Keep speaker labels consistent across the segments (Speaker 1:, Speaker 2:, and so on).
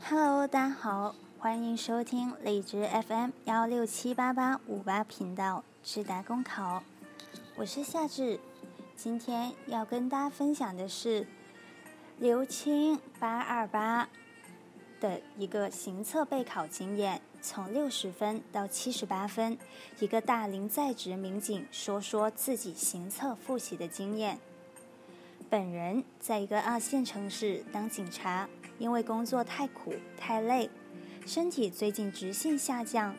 Speaker 1: Hello，大家好，欢迎收听荔枝 FM 幺六七八八五八频道智达公考，我是夏至，今天要跟大家分享的是刘青八二八的一个行测备考经验，从六十分到七十八分，一个大龄在职民警说说自己行测复习的经验。本人在一个二线城市当警察。因为工作太苦太累，身体最近直线下降，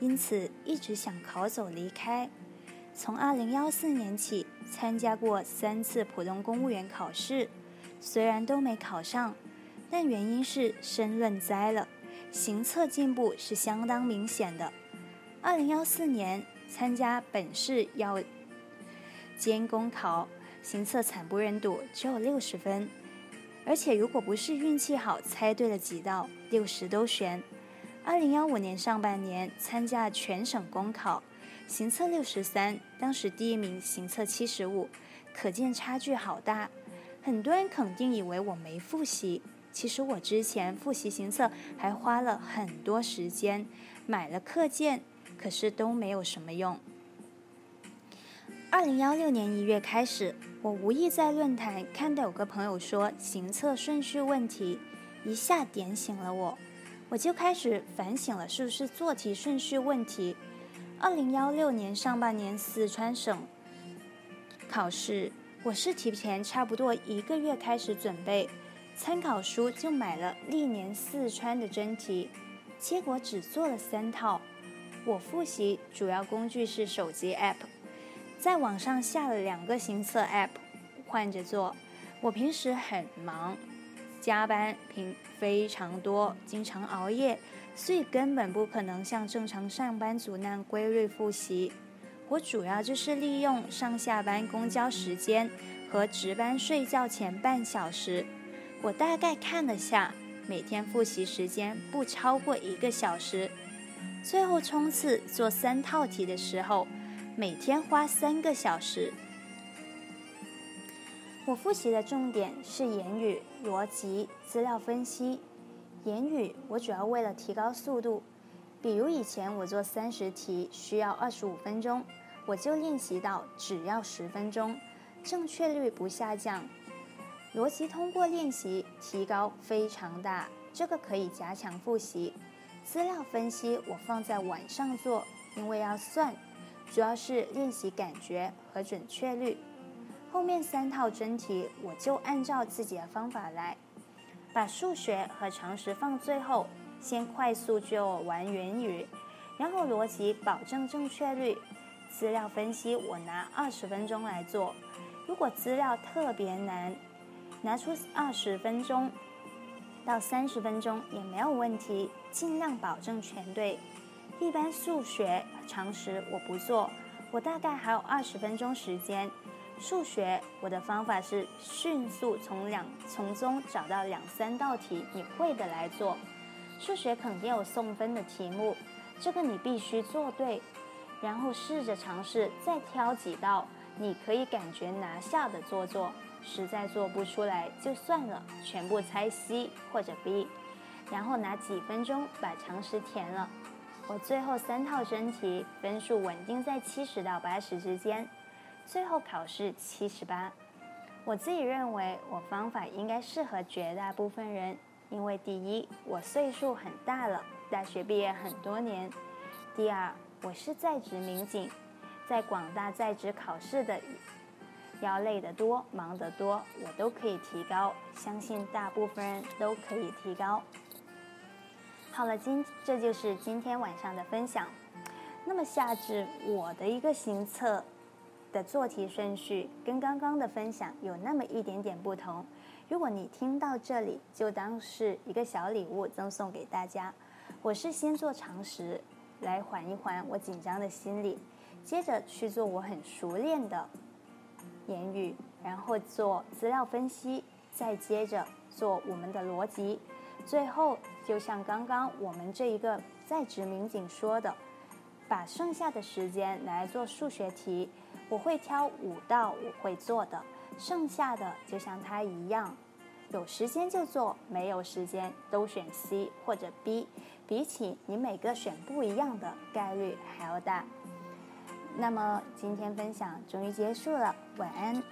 Speaker 1: 因此一直想考走离开。从二零幺四年起参加过三次普通公务员考试，虽然都没考上，但原因是申论栽了，行测进步是相当明显的。二零幺四年参加本市要监公考，行测惨不忍睹，只有六十分。而且，如果不是运气好猜对了几道，六十都悬。二零幺五年上半年参加全省公考，行测六十三，当时第一名行测七十五，可见差距好大。很多人肯定以为我没复习，其实我之前复习行测还花了很多时间，买了课件，可是都没有什么用。二零幺六年一月开始，我无意在论坛看到有个朋友说行测顺序问题，一下点醒了我，我就开始反省了是不是做题顺序问题。二零幺六年上半年四川省考试，我是提前差不多一个月开始准备，参考书就买了历年四川的真题，结果只做了三套。我复习主要工具是手机 app。在网上下了两个行测 App，换着做。我平时很忙，加班频非常多，经常熬夜，所以根本不可能像正常上班族那样规律复习。我主要就是利用上下班公交时间和值班睡觉前半小时。我大概看了下，每天复习时间不超过一个小时。最后冲刺做三套题的时候。每天花三个小时。我复习的重点是言语、逻辑、资料分析。言语我主要为了提高速度，比如以前我做三十题需要二十五分钟，我就练习到只要十分钟，正确率不下降。逻辑通过练习提高非常大，这个可以加强复习。资料分析我放在晚上做，因为要算。主要是练习感觉和准确率，后面三套真题我就按照自己的方法来，把数学和常识放最后，先快速就完元语，然后逻辑保证正确率，资料分析我拿二十分钟来做，如果资料特别难，拿出二十分钟到三十分钟也没有问题，尽量保证全对。一般数学常识我不做，我大概还有二十分钟时间。数学我的方法是迅速从两从中找到两三道题你会的来做。数学肯定有送分的题目，这个你必须做对，然后试着尝试再挑几道你可以感觉拿下的做做。实在做不出来就算了，全部猜 C 或者 B，然后拿几分钟把常识填了。我最后三套真题分数稳定在七十到八十之间，最后考试七十八。我自己认为我方法应该适合绝大部分人，因为第一我岁数很大了，大学毕业很多年；第二我是在职民警，在广大在职考试的要累得多、忙得多，我都可以提高，相信大部分人都可以提高。好了，今这就是今天晚上的分享。那么下至我的一个行测的做题顺序跟刚刚的分享有那么一点点不同。如果你听到这里，就当是一个小礼物赠送给大家。我是先做常识来缓一缓我紧张的心理，接着去做我很熟练的言语，然后做资料分析，再接着做我们的逻辑。最后，就像刚刚我们这一个在职民警说的，把剩下的时间来做数学题，我会挑五道我会做的，剩下的就像他一样，有时间就做，没有时间都选 C 或者 B，比起你每个选不一样的概率还要大。那么今天分享终于结束了，晚安。